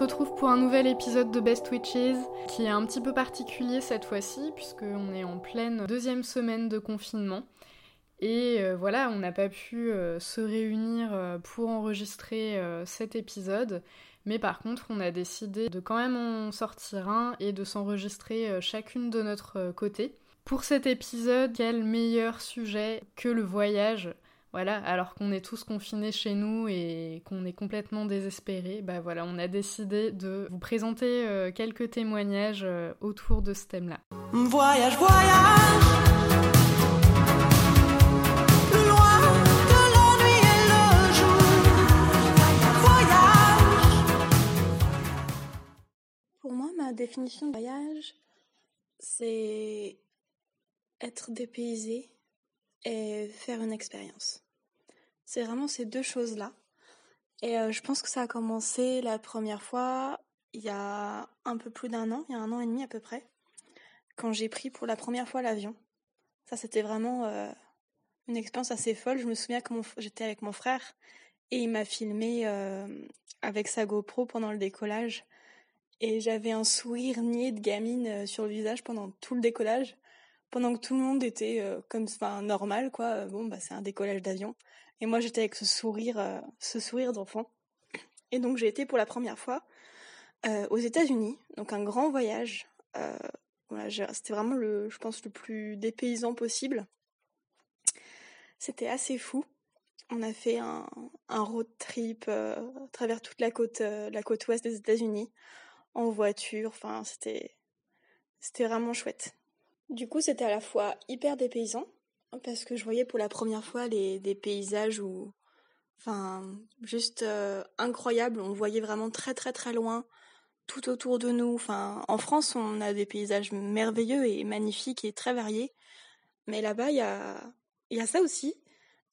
retrouve pour un nouvel épisode de Best Witches qui est un petit peu particulier cette fois-ci puisqu'on est en pleine deuxième semaine de confinement. Et euh, voilà, on n'a pas pu euh, se réunir euh, pour enregistrer cet épisode. Mais par contre, on a décidé de quand même en sortir un et de s'enregistrer chacune de notre côté. Pour cet épisode, quel meilleur sujet que le voyage voilà, alors qu'on est tous confinés chez nous et qu'on est complètement désespérés, bah voilà, on a décidé de vous présenter euh, quelques témoignages euh, autour de ce thème-là. Voyage, voyage Loin de l'ennui et le jour Voyage Pour moi, ma définition de voyage, c'est être dépaysé et faire une expérience. C'est vraiment ces deux choses-là. Et euh, je pense que ça a commencé la première fois il y a un peu plus d'un an, il y a un an et demi à peu près, quand j'ai pris pour la première fois l'avion. Ça, c'était vraiment euh, une expérience assez folle. Je me souviens que j'étais avec mon frère et il m'a filmé euh, avec sa GoPro pendant le décollage. Et j'avais un sourire niais de gamine sur le visage pendant tout le décollage pendant que tout le monde était euh, comme normal quoi euh, bon bah c'est un décollage d'avion. Et moi j'étais avec ce sourire euh, ce sourire d'enfant. Et donc j'ai été pour la première fois aux États-Unis donc un grand voyage voilà c'était vraiment le je pense le plus dépaysant possible. C'était assez fou. On a fait un, un road trip à travers toute la côte la côte ouest des États-Unis en voiture enfin c'était c'était vraiment chouette du coup, c'était à la fois hyper dépaysant, parce que je voyais pour la première fois les, des paysages où, enfin, juste euh, incroyable. On voyait vraiment très très très loin, tout autour de nous. Enfin, en France, on a des paysages merveilleux et magnifiques et très variés, mais là-bas, il y a, y a ça aussi.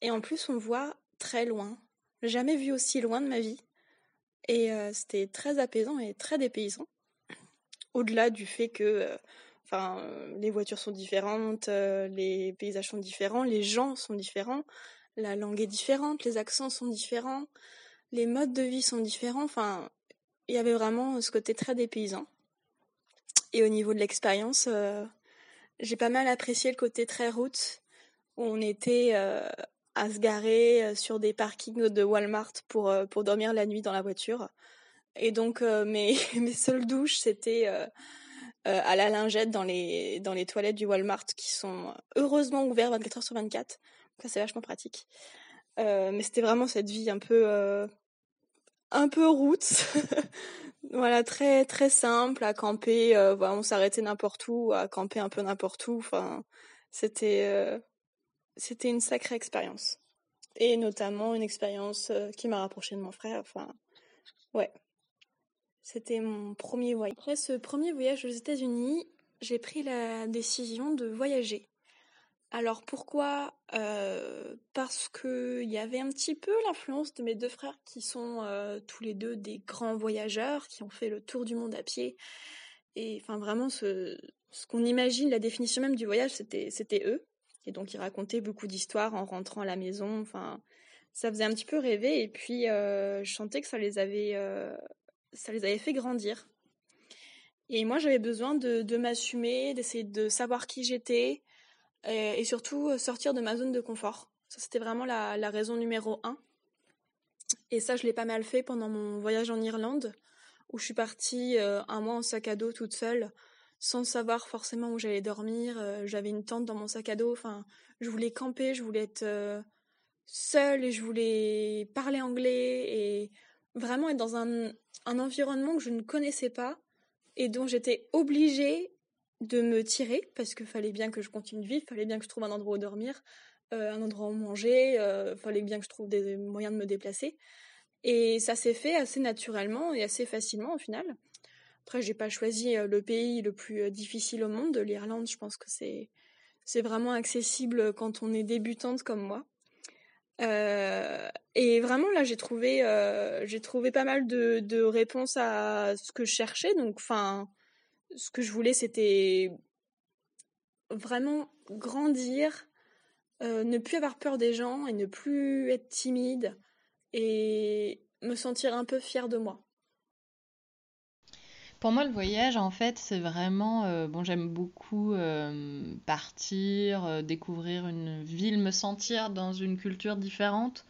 Et en plus, on voit très loin. Jamais vu aussi loin de ma vie. Et euh, c'était très apaisant et très dépaysant. Au-delà du fait que euh, Enfin, euh, les voitures sont différentes, euh, les paysages sont différents, les gens sont différents, la langue est différente, les accents sont différents, les modes de vie sont différents. Enfin, il y avait vraiment ce côté très dépaysant. Et au niveau de l'expérience, euh, j'ai pas mal apprécié le côté très route, où on était à se garer sur des parkings de Walmart pour, pour dormir la nuit dans la voiture. Et donc mes, mes seules douches, c'était euh, à la lingette dans les, dans les toilettes du Walmart qui sont heureusement ouverts 24 heures sur 24. Ça, c'est vachement pratique. Euh, mais c'était vraiment cette vie un peu, euh, un peu route. voilà, très, très simple à camper. Voilà, on s'arrêtait n'importe où, à camper un peu n'importe où. Enfin, c'était, c'était une sacrée expérience. Et notamment une expérience qui m'a rapproché de mon frère. Enfin, ouais, c'était mon premier voyage. Après ce premier voyage aux États-Unis, j'ai pris la décision de voyager. Alors pourquoi? Euh, Parce que il y avait un petit peu l'influence de mes deux frères qui sont euh, tous les deux des grands voyageurs, qui ont fait le tour du monde à pied. Et enfin vraiment ce, qu'on imagine, la définition même du voyage, c'était c'était eux. Et donc ils racontaient beaucoup d'histoires en rentrant à la maison. Enfin ça faisait un petit peu rêver. Et puis euh, je sentais que ça les avait ça les avait fait grandir. Et moi, j'avais besoin de, m'assumer, d'essayer de savoir qui j'étais et, surtout euh, sortir de ma zone de confort. Ça, c'était vraiment la, raison numéro un. Et ça, je l'ai pas mal fait pendant mon voyage en Irlande, où je suis partie euh, un mois en sac à dos toute seule, sans savoir forcément où j'allais dormir. Euh, j'avais une tente dans mon sac à dos. Enfin, je voulais camper, je voulais être seule et je voulais parler anglais et vraiment être dans un, environnement que je ne connaissais pas et dont j'étais obligée de me tirer parce qu'il fallait bien que je continue de vivre, fallait bien que je trouve un endroit où dormir, euh, un endroit où manger, euh, fallait bien que je trouve des moyens de me déplacer. Et ça s'est fait assez naturellement et assez facilement au final. Après, j'ai pas choisi euh, le pays le plus euh, difficile au monde, l'Irlande. Je pense que c'est vraiment accessible quand on est débutante comme moi. Euh, et vraiment là, j'ai trouvé, euh, j'ai trouvé pas mal de, réponses à ce que je cherchais. Donc, enfin, ce que je voulais, c'était vraiment grandir, euh, ne plus avoir peur des gens et ne plus être timide et me sentir un peu fière de moi. Pour moi, le voyage, en fait, c'est vraiment... euh, bon, j'aime beaucoup euh, partir, euh, découvrir une ville, me sentir dans une culture différente.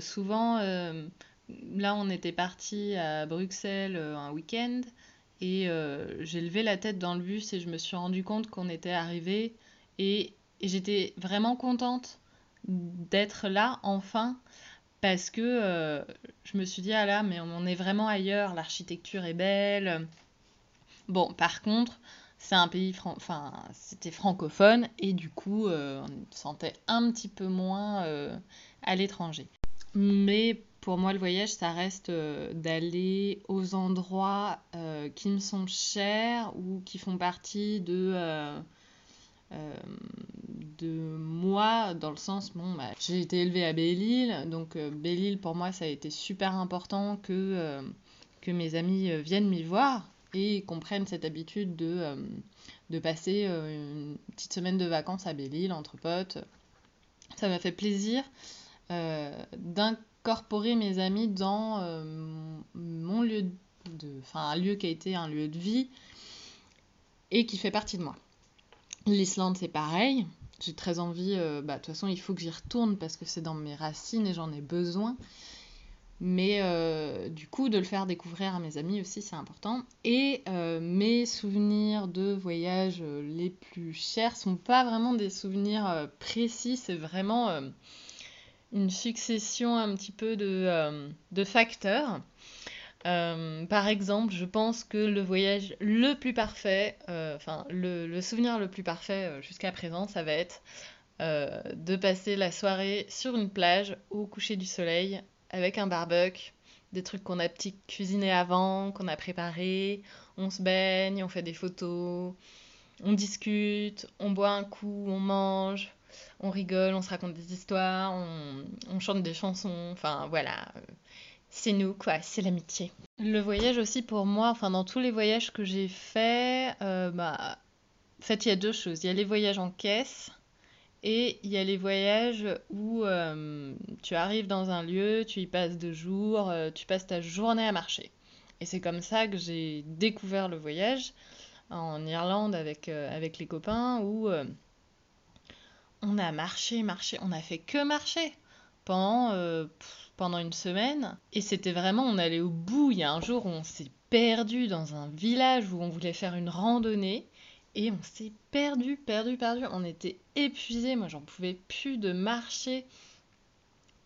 Souvent, là, on était parti à Bruxelles un week-end et j'ai levé la tête dans le bus et je me suis rendu compte qu'on était arrivé et j'étais vraiment contente d'être là enfin parce que euh, je me suis dit, ah là, mais on est vraiment ailleurs, l'architecture est belle. Bon, par contre, c'est un pays, fran- enfin, c'était francophone et du coup, euh, on se sentait un petit peu moins euh, à l'étranger. Mais pour moi, le voyage, ça reste euh, d'aller aux endroits qui me sont chers ou qui font partie de, de moi, dans le sens, bon, bah, j'ai été élevée à Belle-Île, donc euh, Belle-Île, pour moi, ça a été super important que, euh, que mes amis euh, viennent m'y voir et qu'on prenne cette habitude de, euh, passer euh, une petite semaine de vacances à Belle-Île entre potes. Ça m'a fait plaisir euh, d'incorporer mes amis dans euh, mon lieu de, enfin un lieu qui a été un lieu de vie et qui fait partie de moi. L'Islande c'est pareil. J'ai très envie, euh, bah, de toute façon il faut que j'y retourne parce que c'est dans mes racines et j'en ai besoin. Mais euh, du coup, de le faire découvrir à mes amis aussi, c'est important. Et euh, mes souvenirs de voyage les plus chers sont pas vraiment des souvenirs précis, c'est vraiment une succession un petit peu de facteurs. Euh, par exemple, je pense que le voyage le plus parfait, euh, enfin le, souvenir le plus parfait euh, jusqu'à présent, ça va être de passer la soirée sur une plage au coucher du soleil avec un barbecue, des trucs qu'on a petit avant, qu'on a préparés, on se baigne, on fait des photos, on discute, on boit un coup, on mange, on rigole, on se raconte des histoires, on, chante des chansons, enfin voilà, c'est nous quoi, c'est l'amitié. Le voyage aussi pour moi, enfin dans tous les voyages que j'ai faits, euh, bah, en fait il y a deux choses, il y a les voyages en caisse et il y a les voyages où euh, tu arrives dans un lieu, tu y passes deux jours, euh, tu passes ta journée à marcher. Et c'est comme ça que j'ai découvert le voyage en Irlande avec, avec les copains où on a marché, marché, on a fait que marcher pendant, pendant une semaine. Et c'était vraiment, on allait au bout. Il y a un jour on s'est perdu dans un village où on voulait faire une randonnée. Et on s'est perdu, perdu, perdu. On était épuisés. Moi, j'en pouvais plus de marcher.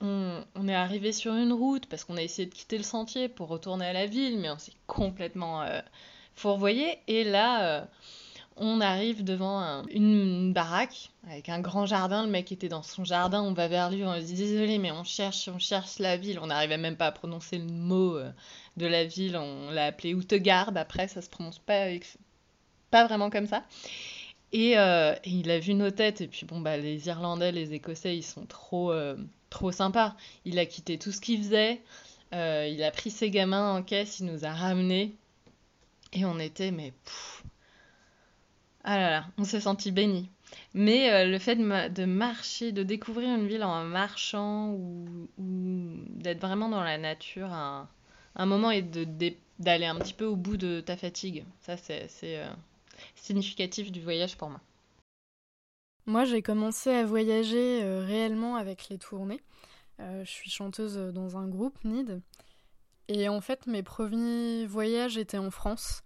On, on est arrivé sur une route parce qu'on a essayé de quitter le sentier pour retourner à la ville, mais on s'est complètement euh, fourvoyé. Et là, euh, on arrive devant un- une baraque avec un grand jardin. Le mec était dans son jardin. On va vers lui. On lui dit désolé, mais on cherche, on cherche la ville. On n'arrivait même pas à prononcer le mot euh, de la ville. On l'a appelé Outegarde. Après, ça se prononce pas, vraiment comme ça. Et, euh, et il a vu nos têtes. Et puis bon, bah les Irlandais, les Écossais, ils sont trop, euh, trop sympas. Il a quitté tout ce qu'il faisait. il a pris ses gamins en caisse. Il nous a ramenés. Et on était, mais ah là là, on s'est senti béni. Mais euh, le fait de, ma- de marcher, de découvrir une ville en marchant ou, ou d'être vraiment dans la nature un, un moment et d'aller un petit peu au bout de ta fatigue, ça c'est euh, significatif du voyage pour moi. Moi, j'ai commencé à voyager euh, réellement avec les tournées. Je suis chanteuse dans un groupe, NID. Et en fait, mes premiers voyages étaient en France.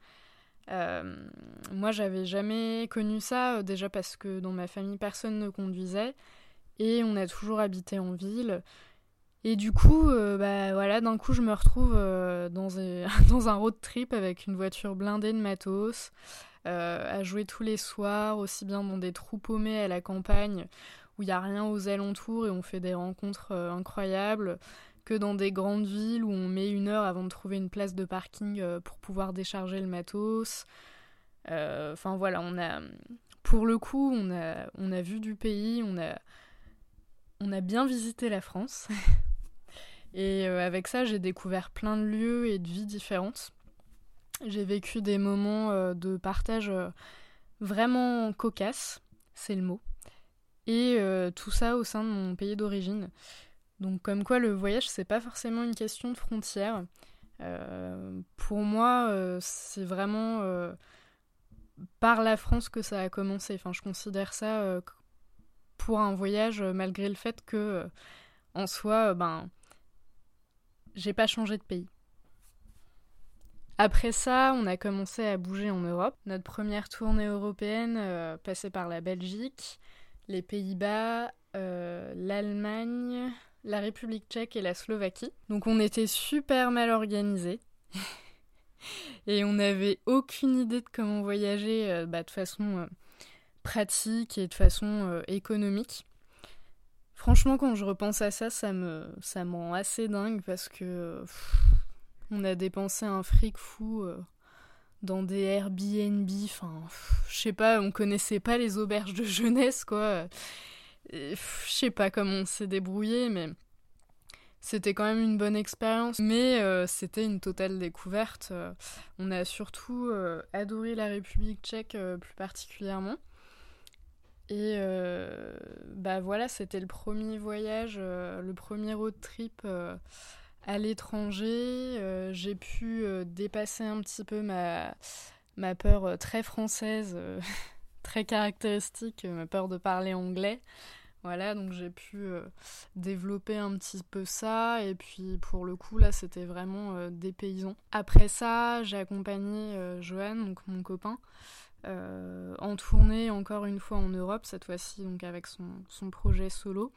Euh, moi, j'avais jamais connu ça, euh, déjà parce que dans ma famille, personne ne conduisait. Et on a toujours habité en ville. Et du coup, euh, bah voilà, d'un coup, je me retrouve dans, un- road trip avec une voiture blindée de matos, à jouer tous les soirs, aussi bien dans des trous paumés à la campagne où il n'y a rien aux alentours et on fait des rencontres incroyables, que dans des grandes villes où on met une heure avant de trouver une place de parking euh, pour pouvoir décharger le matos. Euh, Enfin voilà, on a, pour le coup, on a, on a vu du pays, on a, on a bien visité la France. Et euh, avec ça, j'ai découvert plein de lieux et de vies différentes. J'ai vécu des moments de partage vraiment cocasses, c'est le mot. Et tout ça au sein de mon pays d'origine. Donc comme quoi le voyage, c'est pas forcément une question de frontières. pour moi, c'est vraiment par la France que ça a commencé. Enfin, je considère ça pour un voyage, malgré le fait que, en soi, ben, j'ai pas changé de pays. Après ça, on a commencé à bouger en Europe. Notre première tournée européenne euh, passait par la Belgique, les Pays-Bas, euh, l'Allemagne, la République tchèque et la Slovaquie. Donc on était super mal organisés. et on n'avait aucune idée de comment voyager euh, bah, de façon pratique et de façon économique. Franchement, quand je repense à ça, ça me, ça rend assez dingue parce que on a dépensé un fric fou euh, dans des Airbnb. Enfin, je sais pas, on connaissait pas les auberges de jeunesse, quoi. Je sais pas comment on s'est débrouillé, mais c'était quand même une bonne expérience. Mais euh, c'était une totale découverte. Euh, on a surtout adoré la République tchèque plus particulièrement. Et bah voilà, c'était le premier voyage, le premier road trip à l'étranger. Euh, j'ai pu euh, dépasser un petit peu ma, ma peur euh, très française, très caractéristique, ma peur de parler anglais. Voilà, donc j'ai pu développer un petit peu ça. Et puis pour le coup, là, c'était vraiment des paysans. Après ça, j'ai accompagné Johan, donc mon copain, en tournée encore une fois en Europe, cette fois-ci donc avec son, son projet solo.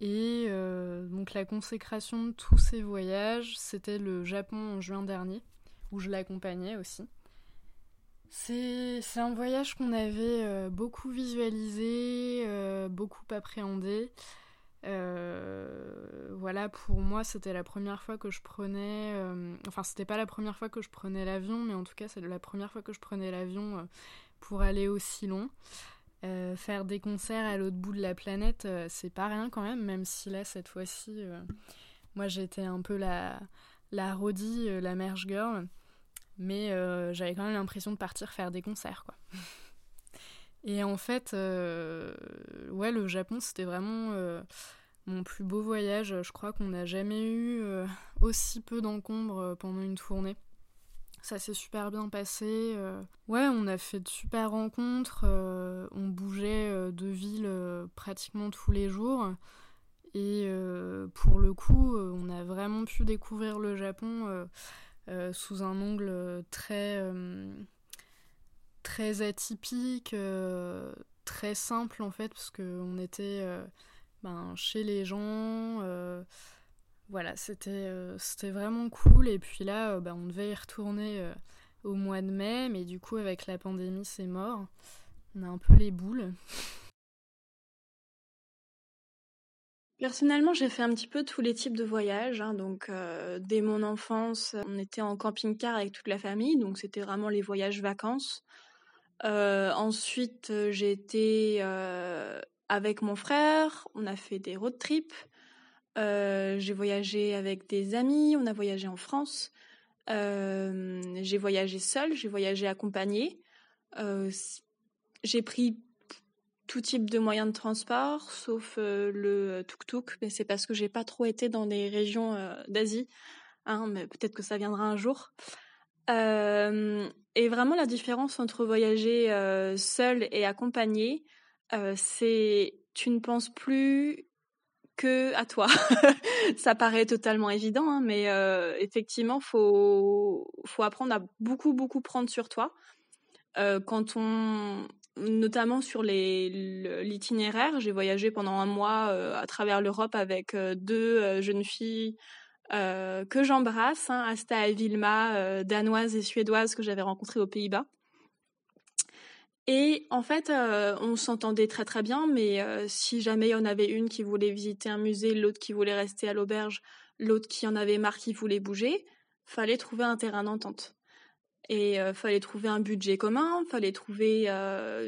Et euh, donc la consécration de tous ces voyages, c'était le Japon en juin dernier, où je l'accompagnais aussi. C'est un voyage qu'on avait euh, beaucoup visualisé, euh, beaucoup appréhendé. voilà, pour moi, c'était la première fois que je prenais. enfin, c'était pas la première fois que je prenais l'avion, mais en tout cas, c'est la première fois que je prenais l'avion pour aller aussi long. Euh, faire des concerts à l'autre bout de la planète, euh, c'est pas rien quand même, même si là, cette fois-ci, euh, moi j'étais un peu la, la la merge girl, mais j'avais quand même l'impression de partir faire des concerts, quoi. Et en fait, ouais, le Japon, c'était vraiment mon plus beau voyage. Je crois qu'on n'a jamais eu aussi peu d'encombre pendant une tournée. Ça s'est super bien passé. Euh. Ouais, on a fait de super rencontres. Euh, on bougeait euh, de ville pratiquement tous les jours. Et pour le coup, on a vraiment pu découvrir le Japon sous un angle très, très atypique, très simple en fait, parce qu'on était ben, chez les gens voilà, c'était euh, c'était vraiment cool. Et puis là, euh, bah, on devait y retourner euh, au mois de mai, mais du coup, avec la pandémie, c'est mort. On a un peu les boules. Personnellement, j'ai fait un petit peu tous les types de voyages. Hein. donc, dès mon enfance, on était en camping-car avec toute la famille, donc c'était vraiment les voyages vacances. ensuite, j'ai été avec mon frère, on a fait des road trips. Euh, j'ai voyagé avec des amis, on a voyagé en France. Euh, j'ai voyagé seule, j'ai voyagé accompagnée. Euh, j'ai pris tout type de moyens de transport, sauf le tuk-tuk, mais c'est parce que j'ai pas trop été dans des régions d'Asie. Hein, mais peut-être que ça viendra un jour. et vraiment la différence entre voyager seul et accompagné, c'est tu ne penses plus que à toi. ça paraît totalement évident, hein, mais euh, effectivement, faut faut apprendre à beaucoup beaucoup prendre sur toi. Euh, quand on, notamment sur l'itinéraire, j'ai voyagé pendant un mois euh, à travers l'Europe avec deux jeunes filles que j'embrasse, hein, Asta et Vilma, danoises et suédoises que j'avais rencontrées aux Pays-Bas. Et en fait, euh, on s'entendait très très bien, mais euh, si jamais il y en avait une qui voulait visiter un musée, l'autre qui voulait rester à l'auberge, l'autre qui en avait marre qui voulait bouger, fallait trouver un terrain d'entente. Et euh, fallait trouver un budget commun, fallait trouver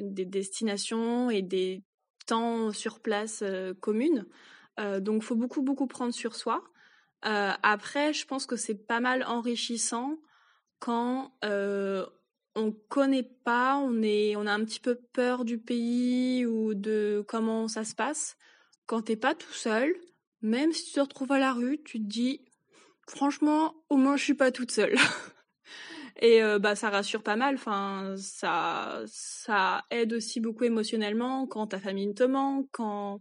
des destinations et des temps sur place communes. donc, faut beaucoup beaucoup prendre sur soi. après, je pense que c'est pas mal enrichissant quand on connaît pas, on est, on a un petit peu peur du pays ou de comment ça se passe. Quand t'es pas tout seul, même si tu te retrouves à la rue, tu te dis, franchement, au moins je suis pas toute seule. Et euh, bah ça rassure pas mal. Enfin, ça ça aide aussi beaucoup émotionnellement quand ta famille te manque, quand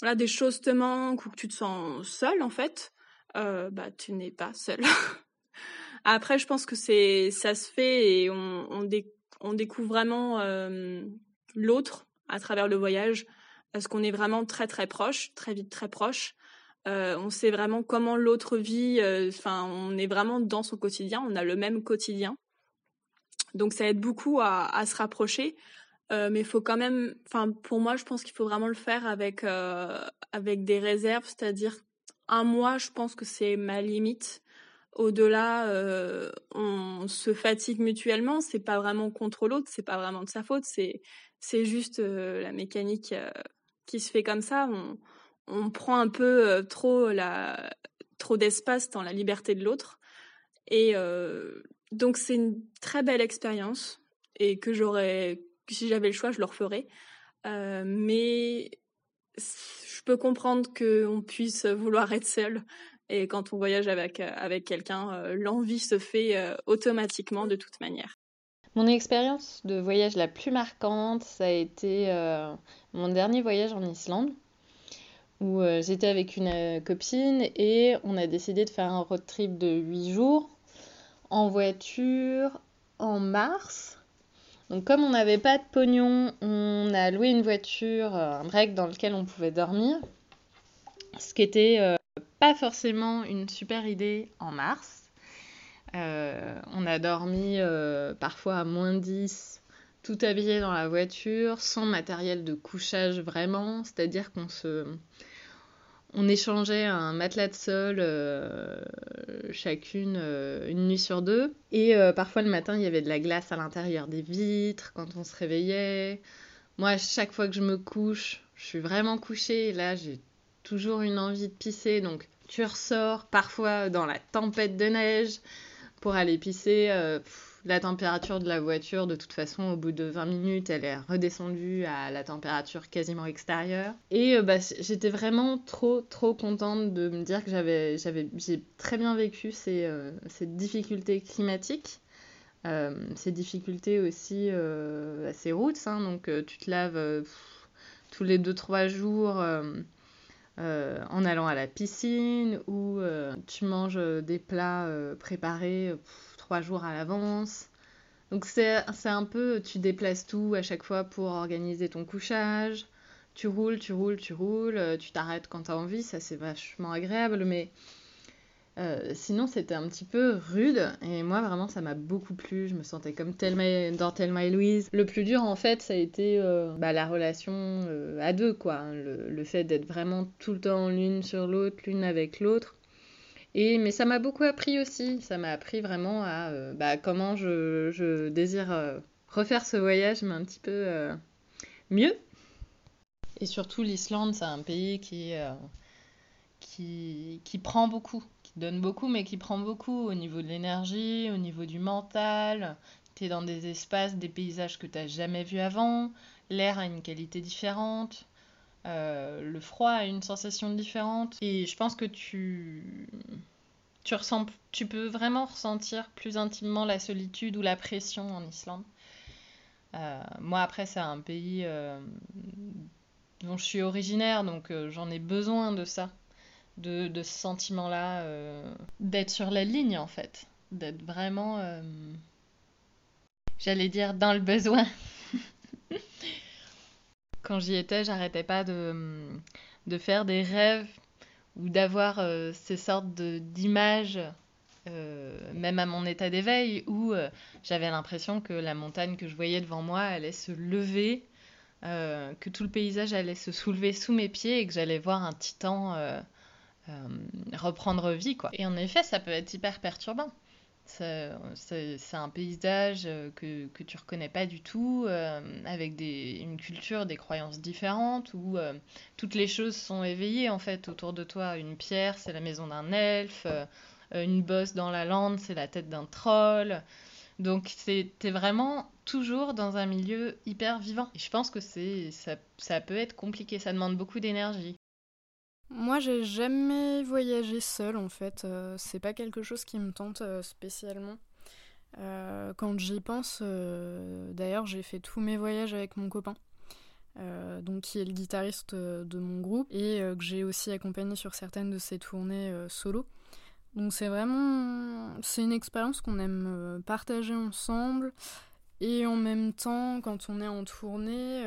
voilà des choses te manquent ou que tu te sens seule en fait. Euh, bah tu n'es pas seule. Après, je pense que c'est ça se fait et on on, on découvre vraiment euh, l'autre à travers le voyage parce qu'on est vraiment très très proche, très vite très proche. Euh, on sait vraiment comment l'autre vit. Euh, enfin, on est vraiment dans son quotidien. On a le même quotidien. Donc ça aide beaucoup à, se rapprocher. Euh, mais il faut quand même, enfin pour moi, je pense qu'il faut vraiment le faire avec avec des réserves, c'est-à-dire un mois, je pense que c'est ma limite. Au-delà, on se fatigue mutuellement. C'est pas vraiment contre l'autre, c'est pas vraiment de sa faute. C'est juste la mécanique qui se fait comme ça. On prend un peu euh, trop la trop d'espace dans la liberté de l'autre. Et euh, donc c'est une très belle expérience et que j'aurais, si j'avais le choix, je le referais. Euh, mais je peux comprendre qu'on puisse vouloir être seul. Et quand on voyage avec, avec quelqu'un, l'envie se fait automatiquement de toute manière. Mon expérience de voyage la plus marquante, ça a été mon dernier voyage en Islande où euh, j'étais avec une euh, copine et on a décidé de faire un road trip de 8 jours en voiture en mars. Donc comme on n'avait pas de pognon, on a loué une voiture, euh, un break dans lequel on pouvait dormir. Ce qui était pas forcément une super idée en mars. on a dormi parfois à moins 10, tout habillé dans la voiture, sans matériel de couchage vraiment, c'est-à-dire qu'on se on échangeait un matelas de sol euh, chacune euh, une nuit sur deux. Et euh, parfois le matin, il y avait de la glace à l'intérieur des vitres quand on se réveillait. Moi, chaque fois que je me couche, je suis vraiment couchée. Là, j'ai toujours une envie de pisser. Donc, tu ressors parfois dans la tempête de neige pour aller pisser la température de la voiture, de toute façon, au bout de 20 minutes, elle est redescendue à la température quasiment extérieure. Et euh, bah, j'étais vraiment trop, trop contente de me dire que j'avais, j'avais, j'ai très bien vécu ces, euh, ces difficultés climatiques. Euh, ces difficultés aussi à ces routes, hein. donc tu te laves tous les 2-3 jours en allant à la piscine ou tu manges des plats préparés trois jours à l'avance. Donc c'est un peu, tu déplaces tout à chaque fois pour organiser ton couchage. Tu roules, tu roules, tu roules, euh, tu t'arrêtes quand tu as envie, ça c'est vachement agréable, mais euh, sinon c'était un petit peu rude et moi vraiment ça m'a beaucoup plu, je me sentais comme Thelma, dans Thelma et Louise. Le plus dur en fait ça a été euh, bah, la relation à deux quoi, le, le fait d'être vraiment tout le temps l'une sur l'autre, l'une avec l'autre. Et, mais ça m'a beaucoup appris aussi. Ça m'a appris vraiment à euh, bah, comment je, désire euh, refaire ce voyage, mais un petit peu euh, mieux. Et surtout, l'Islande, c'est un pays qui, qui, qui prend beaucoup, qui donne beaucoup, mais qui prend beaucoup au niveau de l'énergie, au niveau du mental. Tu es dans des espaces, des paysages que tu n'as jamais vus avant. L'air a une qualité différente. Euh, le froid a une sensation différente et je pense que tu tu ressens tu peux vraiment ressentir plus intimement la solitude ou la pression en Islande. Euh, moi après c'est un pays euh, dont je suis originaire donc j'en ai besoin de ça, de, de ce sentiment-là, d'être sur la ligne en fait, d'être vraiment, j'allais dire dans le besoin. quand j'y étais, j'arrêtais pas de, de faire des rêves ou d'avoir euh, ces sortes d'images, euh, même à mon état d'éveil, où euh, j'avais l'impression que la montagne que je voyais devant moi allait se lever, que tout le paysage allait se soulever sous mes pieds et que j'allais voir un titan reprendre vie. Quoi. Et en effet, ça peut être hyper perturbant. C'est un paysage euh, que, que tu reconnais pas du tout, euh, avec une culture, des croyances différentes, où euh, toutes les choses sont éveillées en fait autour de toi. Une pierre, c'est la maison d'un elfe, une bosse dans la lande, c'est la tête d'un troll. Donc t'es vraiment toujours dans un milieu hyper vivant. Et je pense que ça peut être compliqué, ça demande beaucoup d'énergie. Moi, j'ai jamais voyagé seule en fait. Euh, c'est pas quelque chose qui me tente euh, spécialement. Euh, quand j'y pense, d'ailleurs, j'ai fait tous mes voyages avec mon copain, donc qui est le guitariste de mon groupe et que j'ai aussi accompagné sur certaines de ses tournées solo. Donc c'est vraiment, c'est une expérience qu'on aime partager ensemble. Et en même temps, quand on est en tournée,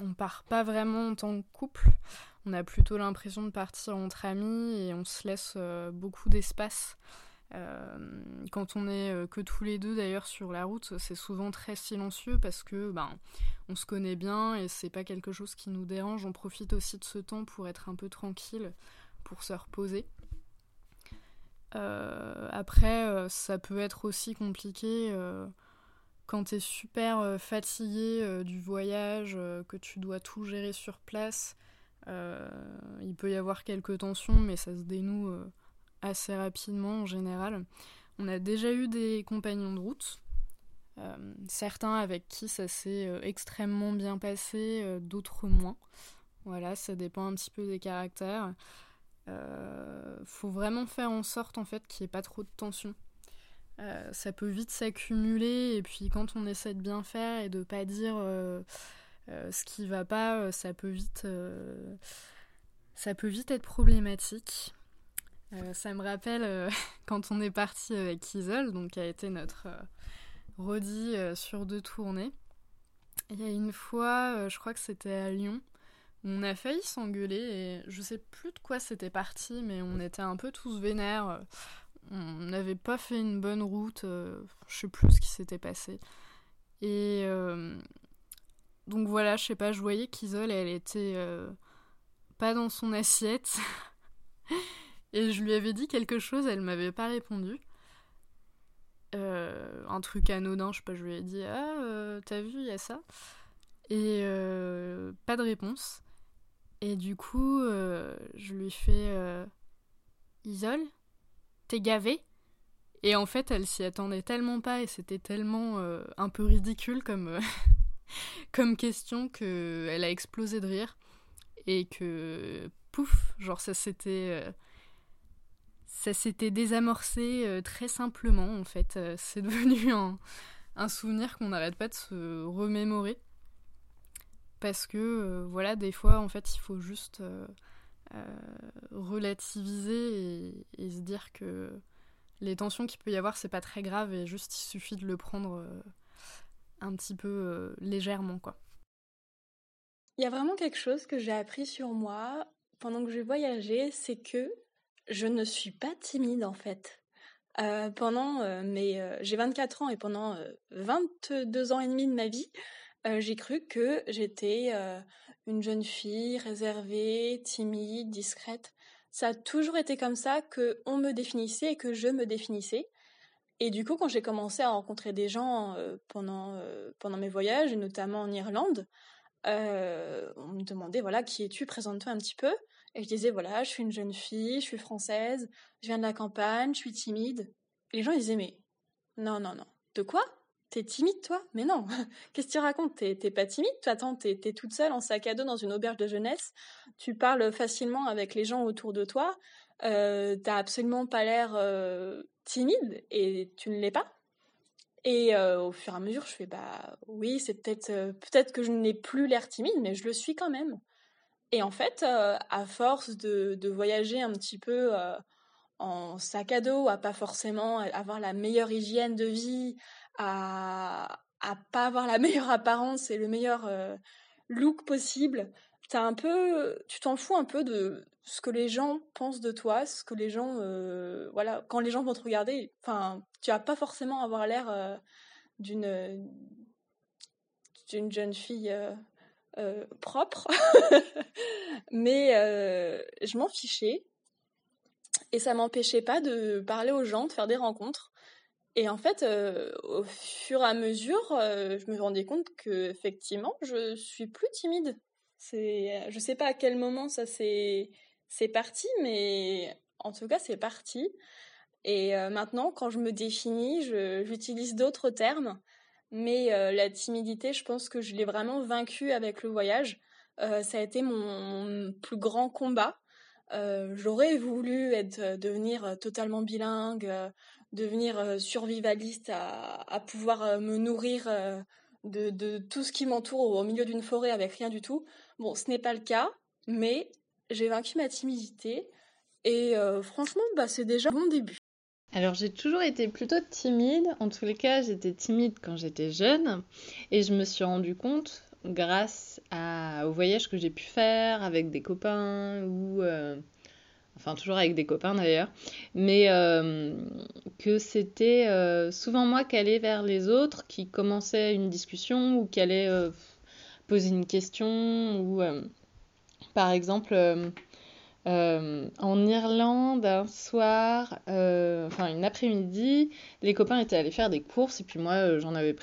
on part pas vraiment en tant que couple on a plutôt l'impression de partir entre amis et on se laisse euh, beaucoup d'espace. Euh, quand on est euh, que tous les deux d'ailleurs sur la route, c'est souvent très silencieux parce que ben on se connaît bien et c'est pas quelque chose qui nous dérange. On profite aussi de ce temps pour être un peu tranquille, pour se reposer. après, ça peut être aussi compliqué quand tu es super fatigué du voyage, que tu dois tout gérer sur place il peut y avoir quelques tensions, mais ça se dénoue euh, assez rapidement en général. On a déjà eu des compagnons de route, euh, certains avec qui ça s'est extrêmement bien passé, d'autres moins. Voilà, ça dépend un petit peu des caractères. faut vraiment faire en sorte en fait qu'il n'y ait pas trop de tension. ça peut vite s'accumuler et puis quand on essaie de bien faire et de pas dire euh, ce qui va pas, euh, ça peut vite, euh, ça peut vite être problématique. ça me rappelle quand on est parti avec Isol, donc qui a été notre Rodi sur deux tournées. Il y a une fois, je crois que c'était à Lyon, on a failli s'engueuler et je sais plus de quoi c'était parti, mais on était un peu tous vénères. On n'avait pas fait une bonne route, je sais plus ce qui s'était passé. Et, donc voilà, je sais pas, je voyais qu'Isole, elle était euh, pas dans son assiette. Et je lui avais dit quelque chose, elle m'avait pas répondu. Euh, un truc anodin, je sais pas, je lui ai dit Ah, euh, t'as vu, il y a ça. Et pas de réponse. Et du coup, je lui fais Isole, t'es gavé Et en fait, elle s'y attendait tellement pas et c'était tellement un peu ridicule comme comme question qu'elle a explosé de rire et que pouf, genre ça s'était euh, ça s'était désamorcé euh, très simplement en fait. Euh, c'est devenu un, un souvenir qu'on n'arrête pas de se remémorer parce que voilà des fois en fait il faut juste relativiser et, et, se dire que les tensions qu'il peut y avoir c'est pas très grave et juste il suffit de le prendre un petit peu euh, légèrement. Il y a vraiment quelque chose que j'ai appris sur moi pendant que j'ai voyagé, c'est que je ne suis pas timide en fait. Euh, pendant euh, mes, j'ai 24 ans et pendant 22 ans et demi de ma vie, j'ai cru que j'étais une jeune fille réservée, timide, discrète. Ça a toujours été comme ça que on me définissait et que je me définissais. Et du coup, quand j'ai commencé à rencontrer des gens euh, pendant, euh, pendant mes voyages, et notamment en Irlande, euh, on me demandait, voilà, qui es-tu Présente-toi un petit peu. Et je disais, voilà, je suis une jeune fille, je suis française, je viens de la campagne, je suis timide. Et les gens, ils disaient, mais non, non, non. De quoi? T'es timide, toi? Mais non Qu'est-ce que tu racontes? T'es pas timide? Attends, t'es es toute seule en sac à dos dans une auberge de jeunesse. Tu parles facilement avec les gens autour de toi. Euh, T'as absolument pas l'air timide et tu ne l'es pas. Et euh, au fur et à mesure, je fais bah oui, c'est peut-être euh, peut-être que je n'ai plus l'air timide, mais je le suis quand même. Et en fait, euh, à force de, de, voyager un petit peu en sac à dos, à pas forcément avoir la meilleure hygiène de vie, à à pas avoir la meilleure apparence et le meilleur look possible, t'as un peu, tu t'en fous un peu de ce que les gens pensent de toi, ce que les gens, euh, voilà, quand les gens vont te regarder, enfin, tu vas pas forcément avoir l'air euh, d'une d'une jeune fille euh, propre, mais je m'en fichais et ça m'empêchait pas de parler aux gens, de faire des rencontres. Et en fait, au fur et à mesure, je me rendais compte que effectivement, je suis plus timide. C'est, je sais pas à quel moment ça c'est parti, mais en tout cas, c'est parti. Et euh, maintenant, quand je me définis, j'utilise d'autres termes. Mais euh, la timidité, je pense que je l'ai vraiment vaincue avec le voyage. Euh, ça a été mon, plus grand combat. j'aurais voulu être, devenir totalement bilingue, devenir survivaliste, à, pouvoir me nourrir de, tout ce qui m'entoure au milieu d'une forêt avec rien du tout. Bon, ce n'est pas le cas, mais j'ai vaincu ma timidité et franchement, bah, c'est déjà un bon début. Alors j'ai toujours été plutôt timide, en tous les cas j'étais timide quand j'étais jeune et je me suis rendu compte grâce à, au voyage que j'ai pu faire avec des copains ou... Euh, enfin toujours avec des copains d'ailleurs, mais euh, que c'était euh, souvent moi qui allais vers les autres, qui commençait une discussion ou qui allait poser une question ou par exemple euh, en Irlande, un soir, euh, enfin une après-midi, les copains étaient allés faire des courses et puis moi euh, j'en avais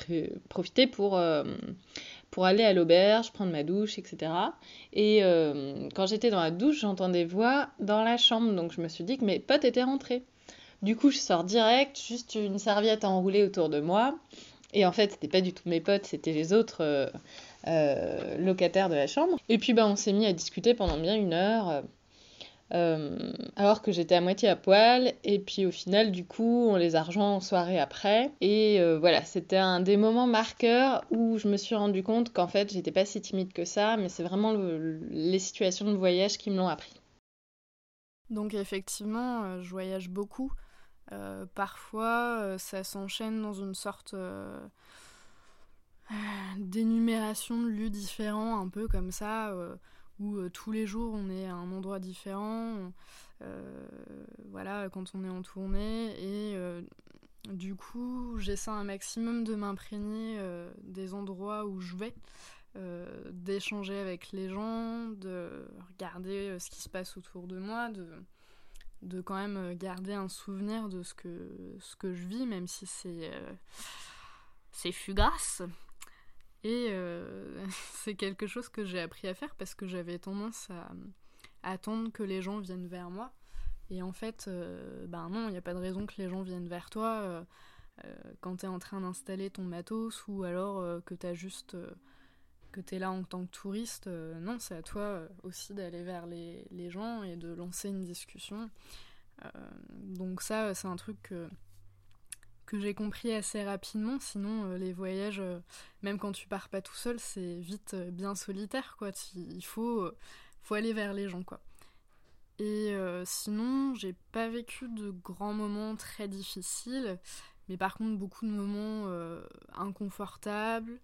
profité pour, pour aller à l'auberge, prendre ma douche, etc. Et quand j'étais dans la douche, j'entends des voix dans la chambre, donc je me suis dit que mes potes étaient rentrés. Du coup, je sors direct, juste une serviette enroulée autour de moi. Et en fait, c'était pas du tout mes potes, c'était les autres locataires de la chambre. Et puis, bah, on s'est mis à discuter pendant bien une heure. Euh, alors que j'étais à moitié à poil. Et puis au final, du coup, on les a rejoints en soirée après. Et euh, voilà, c'était un des moments marqueurs où je me suis rendu compte qu'en fait, j'étais pas si timide que ça, mais c'est vraiment les situations de voyage qui me l'ont appris. Donc effectivement, euh, je voyage beaucoup. parfois, ça s'enchaîne dans une sorte d'énumération de lieux différents, un peu comme ça euh, tous les jours on est à un endroit différent, euh, voilà, quand on est en tournée, et euh, du coup j'essaie un maximum de m'imprégner des endroits où je vais. d'échanger avec les gens, de regarder ce qui se passe autour de moi, de, quand même garder un souvenir de ce que, je vis, même si c'est fugace. Et euh, c'est quelque chose que j'ai appris à faire parce que j'avais tendance à, attendre que les gens viennent vers moi. Et en fait, euh, ben non, il n'y a pas de raison que les gens viennent vers toi euh, quand tu es en train d'installer ton matos ou alors que tu juste que es là en tant que touriste. non, c'est à toi aussi d'aller vers les, les, gens et de lancer une discussion. donc ça, c'est un truc que que j'ai compris assez rapidement. Sinon, euh, les voyages, euh, même quand tu pars pas tout seul, c'est vite euh, bien solitaire, quoi. Il faut, faut aller vers les gens, quoi. Et sinon, j'ai pas vécu de grands moments très difficiles, mais par contre, beaucoup de moments inconfortables,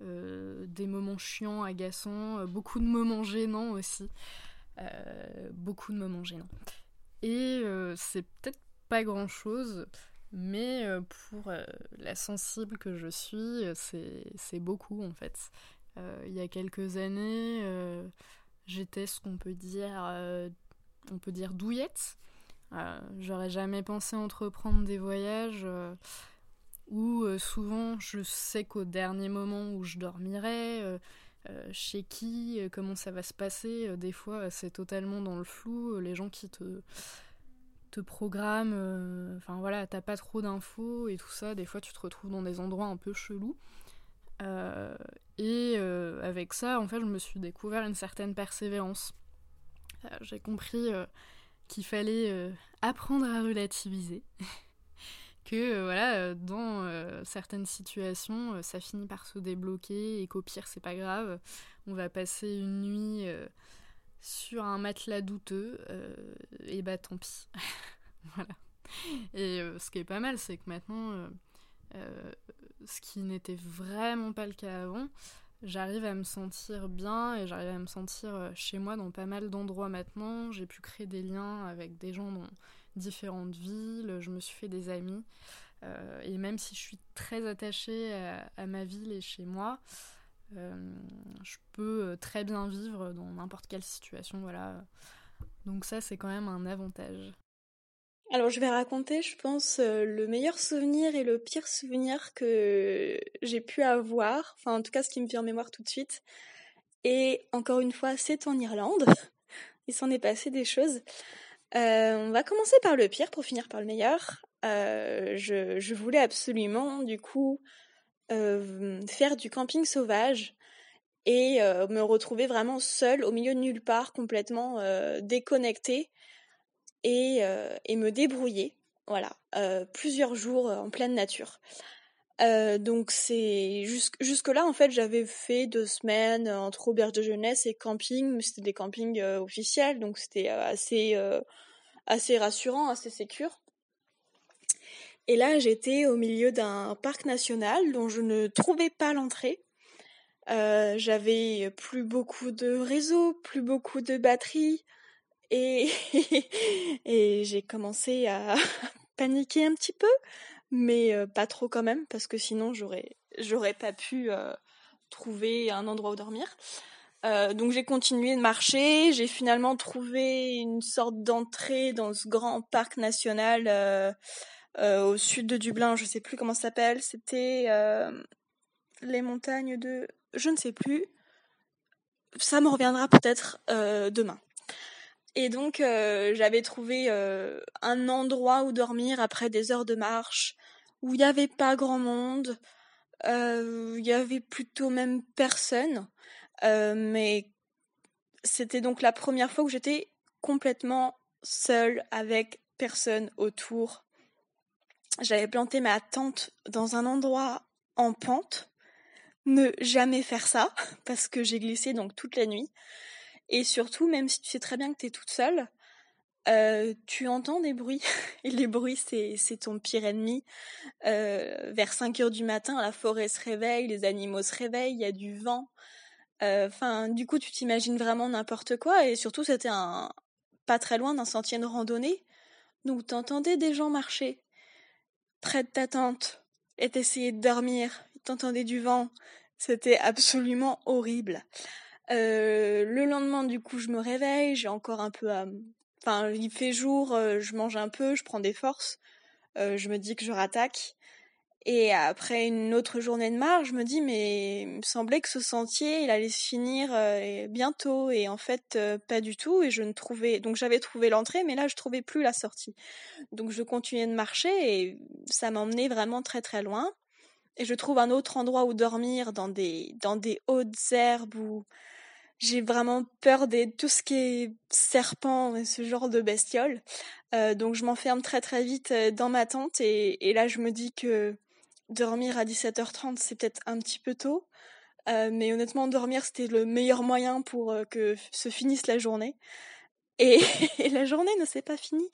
des moments chiants, agaçants, beaucoup de moments gênants aussi. beaucoup de moments gênants. Et c'est peut-être pas grand chose. Mais euh, pour euh, la sensible que je suis, euh, c'est beaucoup en fait. il y a quelques années, j'étais ce qu'on peut dire, on peut dire douillette. J'aurais jamais pensé entreprendre des voyages où souvent je sais qu'au dernier moment où je dormirai, chez qui, comment ça va se passer, des fois c'est totalement dans le flou, les gens qui te te programme, euh, enfin voilà, t'as pas trop d'infos et tout ça, des fois tu te retrouves dans des endroits un peu chelous. Euh, et euh, avec ça, en fait, je me suis découvert une certaine persévérance. J'ai compris qu'il fallait apprendre à relativiser. que voilà, dans certaines situations, ça finit par se débloquer et qu'au pire, c'est pas grave. On va passer une nuit sur un matelas douteux, euh, et bah tant pis. voilà. Et euh, ce qui est pas mal, c'est que maintenant, euh, ce qui n'était vraiment pas le cas avant, j'arrive à me sentir bien et j'arrive à me sentir chez moi dans pas mal d'endroits maintenant. J'ai pu créer des liens avec des gens dans différentes villes, je me suis fait des amis. et même si je suis très attachée à ma ville et chez moi, je peux euh, très bien vivre dans n'importe quelle situation, voilà. Donc ça, c'est quand même un avantage. Alors je vais raconter, je pense, euh, le meilleur souvenir et le pire souvenir que j'ai pu avoir, enfin en tout cas ce qui me vient en mémoire tout de suite. Et encore une fois, c'est en Irlande. Il s'en est passé des choses. on va commencer par le pire pour finir par le meilleur. je, voulais absolument, du coup, euh, faire du camping sauvage. et me retrouver vraiment seule au milieu de nulle part, complètement déconnectée et, et, me débrouiller. Voilà, plusieurs jours en pleine nature. donc c'est jusque là en fait j'avais fait deux semaines entre auberge de jeunesse et camping, mais c'était des campings officiels donc c'était assez assez rassurant, assez sécure. Et là j'étais au milieu d'un parc national dont je ne trouvais pas l'entrée. j'avais plus beaucoup de réseau, plus beaucoup de batterie et, j'ai commencé à paniquer un petit peu, mais pas trop quand même, parce que sinon j'aurais j'aurais pas pu trouver un endroit où dormir. donc j'ai continué de marcher, j'ai finalement trouvé une sorte d'entrée dans ce grand parc national au sud de Dublin, je sais plus comment ça s'appelle, c'était les montagnes de... je ne sais plus, ça me reviendra peut-être demain. Et donc euh, j'avais trouvé euh, un endroit où dormir après des heures de marche, où il n'y avait pas grand monde, euh, il y avait plutôt même personne, mais c'était donc la première fois où j'étais complètement seule avec personne autour. J'avais planté ma tente dans un endroit en pente. Ne jamais faire ça parce que j'ai glissé donc toute la nuit. Et surtout, même si tu sais très bien que tu es toute seule, euh, tu entends des bruits. Et les bruits, c'est, ton pire ennemi. Euh, vers 5 heures du matin, la forêt se réveille, les animaux se réveillent, il y a du vent. Euh, enfin, du coup, tu t'imagines vraiment n'importe quoi. Et surtout, c'était un pas très loin d'un sentier de randonnée. Donc, t'entendais des gens marcher près de ta tente et t'essayais de dormir. T'entendais du vent. C'était absolument horrible. Euh, le lendemain, du coup, je me réveille, j'ai encore un peu à... Enfin, il fait jour, euh, je mange un peu, je prends des forces, euh, je me dis que je rattaque. Et après une autre journée de marche, je me dis, mais il me semblait que ce sentier, il allait se finir bientôt. Et en fait, pas du tout. Et je ne trouvais... Donc j'avais trouvé l'entrée, mais là, je trouvais plus la sortie. Donc je continuais de marcher et ça m'emmenait vraiment très très loin. Et je trouve un autre endroit où dormir dans des, dans des hautes herbes où j'ai vraiment peur de tout ce qui est serpent et ce genre de bestioles. Euh, donc je m'enferme très très vite euh, dans ma tente et, là je me dis que dormir à 17h30 c'est peut-être un petit peu tôt. Euh, mais honnêtement dormir c'était le meilleur moyen pour euh, que se finisse la journée. Et, la journée ne s'est pas finie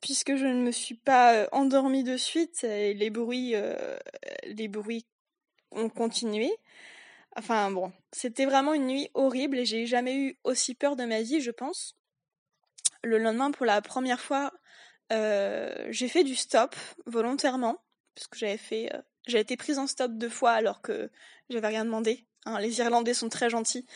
puisque je ne me suis pas euh, endormie de suite et les bruits, les bruits ont continué. Enfin bon, c'était vraiment une nuit horrible et j'ai jamais eu aussi peur de ma vie, je pense. Le lendemain, pour la première fois, j'ai fait du stop volontairement parce que j'avais fait, euh, été prise en stop deux fois alors que j'avais rien demandé. Hein, les Irlandais sont très gentils.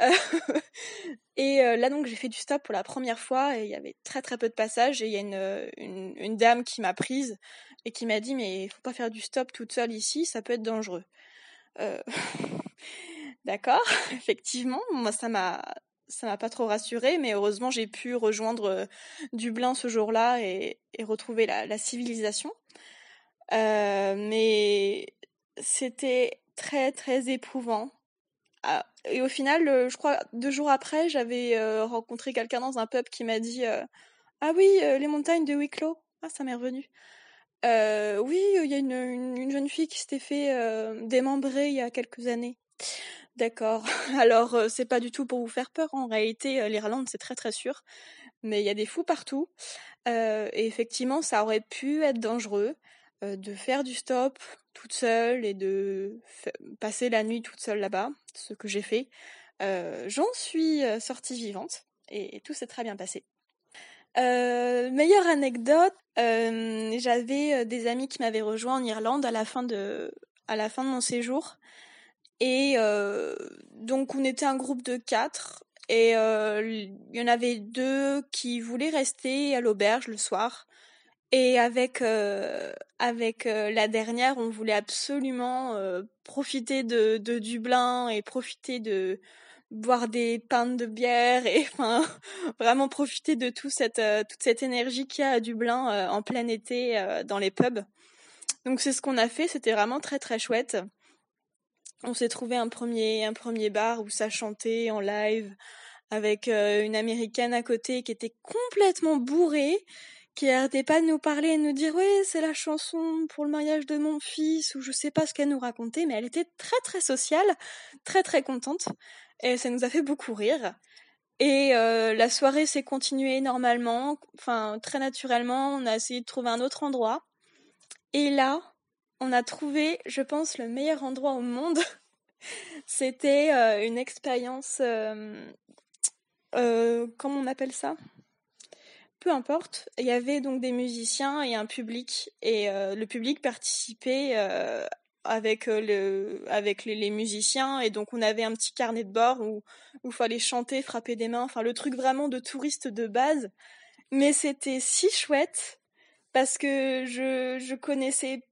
Euh, et là donc j'ai fait du stop pour la première fois et il y avait très très peu de passages et il y a une, une dame qui m'a prise et qui m'a dit mais il faut pas faire du stop toute seule ici, ça peut être dangereux. Euh, d'accord, effectivement, moi ça m'a ça m'a pas trop rassurée, mais heureusement j'ai pu rejoindre euh, Dublin ce jour-là et, retrouver la, civilisation. Euh, mais c'était très très éprouvant. Ah, et au final, je crois deux jours après, j'avais rencontré quelqu'un dans un pub qui m'a dit ah oui les montagnes de Wicklow. Ah ça m'est revenu. Euh, oui, il y a une, une, jeune fille qui s'était fait euh, démembrer il y a quelques années. D'accord. Alors, euh, c'est pas du tout pour vous faire peur. En réalité, euh, l'Irlande, c'est très très sûr. Mais il y a des fous partout. et effectivement, ça aurait pu être dangereux de faire du stop toute seule et de passer la nuit toute seule là-bas, ce que j'ai fait. J'en suis sortie vivante et tout s'est très bien passé. Euh, meilleure anecdote, euh, j'avais euh, des amis qui m'avaient rejoint en Irlande à la fin de, à la fin de mon séjour. Et euh, donc on était un groupe de quatre et euh, il y en avait deux qui voulaient rester à l'auberge le soir. Et avec avec la dernière, on voulait absolument profiter de, de Dublin et profiter de boire des pintes de bière et enfin vraiment profiter de tout cette euh, toute cette énergie qu'il y a à Dublin euh, en plein été euh, dans les pubs. Donc c'est ce qu'on a fait, c'était vraiment très très chouette. on s'est trouvé un premier, un premier bar où ça chantait en live avec euh, une américaine à côté qui était complètement bourrée, qui arrêtait pas de nous parler et de nous dire ouais c'est la chanson pour le mariage de mon fils ou je sais pas ce qu'elle nous racontait, mais elle était très très sociale, très très contente et ça nous a fait beaucoup rire. Et euh, la soirée s'est continuée normalement, enfin très naturellement. On a essayé de trouver un autre endroit. Et là, on a trouvé, je pense, le meilleur endroit au monde. C'était euh, une expérience, euh, comment on appelle ça? Peu importe. Il y avait donc des musiciens et un public, et le public participait avec le avec les, musiciens et donc on avait un petit carnet de bord où où fallait chanter, frapper des mains, enfin le truc vraiment de touriste de base. Mais c'était si chouette parce que je je connaissais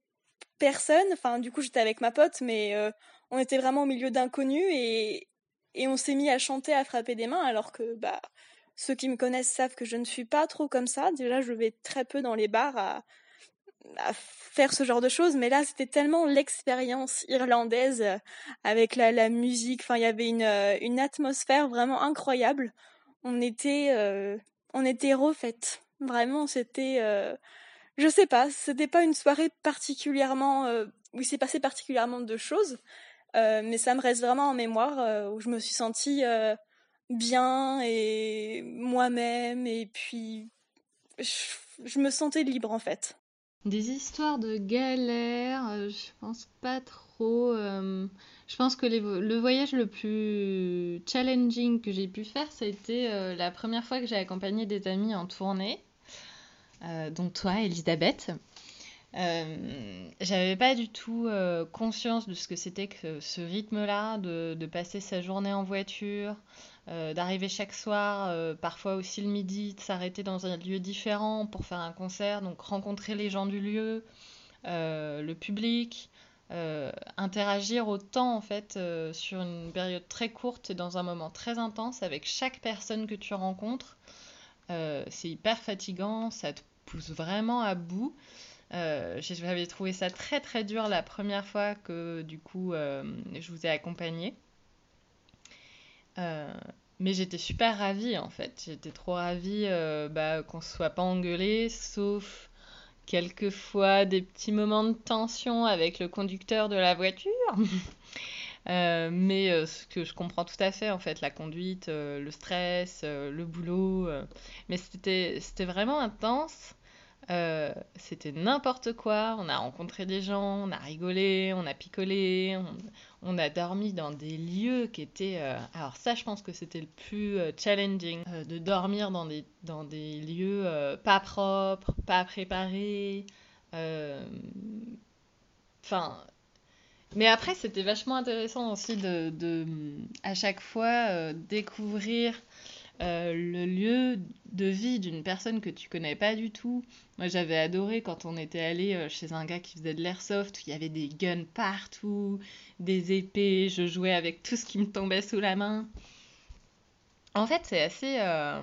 personne, enfin du coup j'étais avec ma pote mais on était vraiment au milieu d'inconnus et et on s'est mis à chanter, à frapper des mains alors que bah ceux qui me connaissent savent que je ne suis pas trop comme ça. Déjà, je vais très peu dans les bars à, à faire ce genre de choses, mais là c'était tellement l'expérience irlandaise euh, avec la, musique. Enfin, il y avait une, euh, une atmosphère vraiment incroyable. On était, euh, on était refaites. Vraiment, c'était, euh, je sais pas, c'était pas une soirée particulièrement où il s'est passé particulièrement de choses, mais ça me reste vraiment en mémoire où je me suis sentie bien et moi-même et puis je me sentais libre en fait. Des histoires de galères, euh, je pense pas trop. Euh, je pense que le voyage le plus challenging que j'ai pu faire, ça a été euh, la première fois que j'ai accompagné des amis en tournée, dont toi, Elisabeth. j'avais pas du tout conscience de ce que c'était que ce rythme-là, de, de passer sa journée en voiture, euh, d'arriver chaque soir, euh, parfois aussi le midi, de s'arrêter dans un lieu différent pour faire un concert, donc rencontrer les gens du lieu, euh, le public, interagir autant en fait sur une période très courte et dans un moment très intense avec chaque personne que tu rencontres. c'est hyper fatigant, ça te pousse vraiment à bout. J'avais trouvé ça très très dur la première fois que du coup je vous ai accompagné. Euh, mais j'étais super ravie en fait. J'étais trop ravie euh, bah, qu'on ne soit pas engueulé, sauf quelquefois des petits moments de tension avec le conducteur de la voiture. Euh, mais ce que je comprends tout à fait en fait, la conduite, le stress, le boulot. mais c'était vraiment intense. Euh, c'était n'importe quoi. On a rencontré des gens, on a rigolé, on a picolé, on, a dormi dans des lieux qui étaient. Euh, alors, ça, je pense que c'était le plus euh, challenging de dormir dans des, dans des lieux pas propres, pas préparés. Enfin. Mais après, c'était vachement intéressant aussi de, de à chaque fois, découvrir euh, le lieu de vie d'une personne que tu connais pas du tout. Moi, j'avais adoré quand on était allé euh, chez un gars qui faisait de l'airsoft, il y avait des guns partout, des épées, je jouais avec tout ce qui me tombait sous la main. En fait, c'est assez... Euh,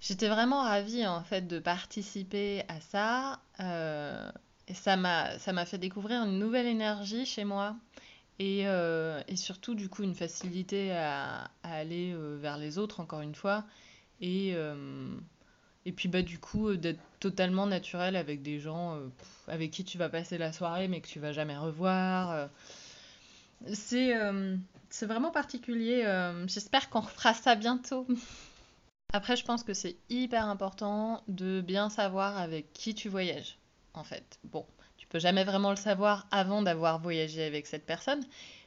j'étais vraiment ravie en fait de participer à ça. et ça m'a fait découvrir une nouvelle énergie chez moi. Et, euh, et, surtout, du coup, une facilité à, aller euh, vers les autres, encore une fois. Et, euh, et puis, bah, du coup, d'être totalement naturel avec des gens avec qui tu vas passer la soirée, mais que tu vas jamais revoir. c'est c'est vraiment particulier. J'espère qu'on refera ça bientôt. Après, je pense que c'est hyper important de bien savoir avec qui tu voyages, en fait. Bon, peux jamais vraiment le savoir avant d'avoir voyagé avec cette personne.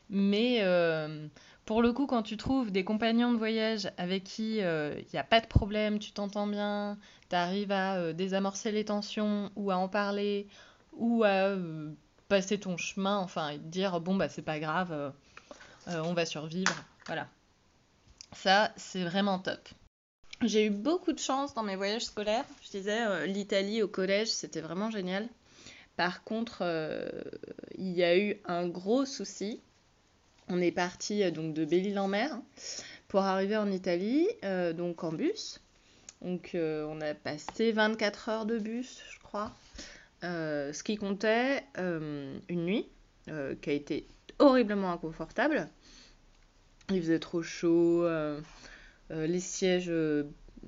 Mais euh, pour le coup, quand tu trouves des compagnons de voyage avec qui il euh, n'y a pas de problème, tu t'entends bien, tu arrives à euh, désamorcer les tensions ou à en parler ou à passer ton chemin, enfin, et dire bon, bah c'est pas grave, on va survivre. Voilà. Ça, c'est vraiment top. J'ai eu beaucoup de chance dans mes voyages scolaires. Je disais, l'Italie au collège, c'était vraiment génial. Par contre, euh, il y a eu un gros souci. On est parti euh, donc de Belle-Île-en-Mer pour arriver en Italie, euh, donc en bus. Donc on a passé 24 heures de bus, je crois. ce qui comptait une nuit qui a été horriblement inconfortable. Il faisait trop chaud, les sièges